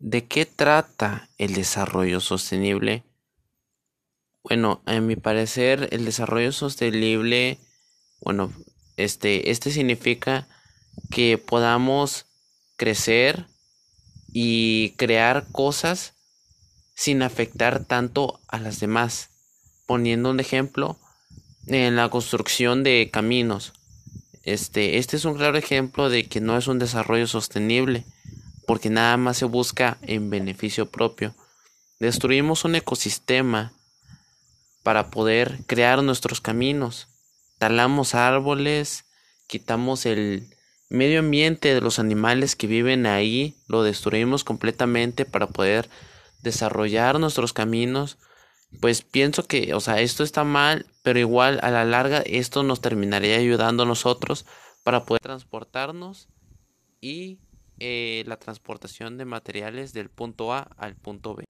¿De qué trata el desarrollo sostenible? Bueno, a mi parecer, el desarrollo sostenible, bueno, este, este significa que podamos crecer y crear cosas sin afectar tanto a las demás. Poniendo un ejemplo, en la construcción de caminos. Este, este es un claro ejemplo de que no es un desarrollo sostenible porque nada más se busca en beneficio propio. Destruimos un ecosistema para poder crear nuestros caminos. Talamos árboles, quitamos el medio ambiente de los animales que viven ahí, lo destruimos completamente para poder desarrollar nuestros caminos. Pues pienso que, o sea, esto está mal, pero igual a la larga esto nos terminaría ayudando a nosotros para poder transportarnos y eh, la transportación de materiales del punto A al punto B.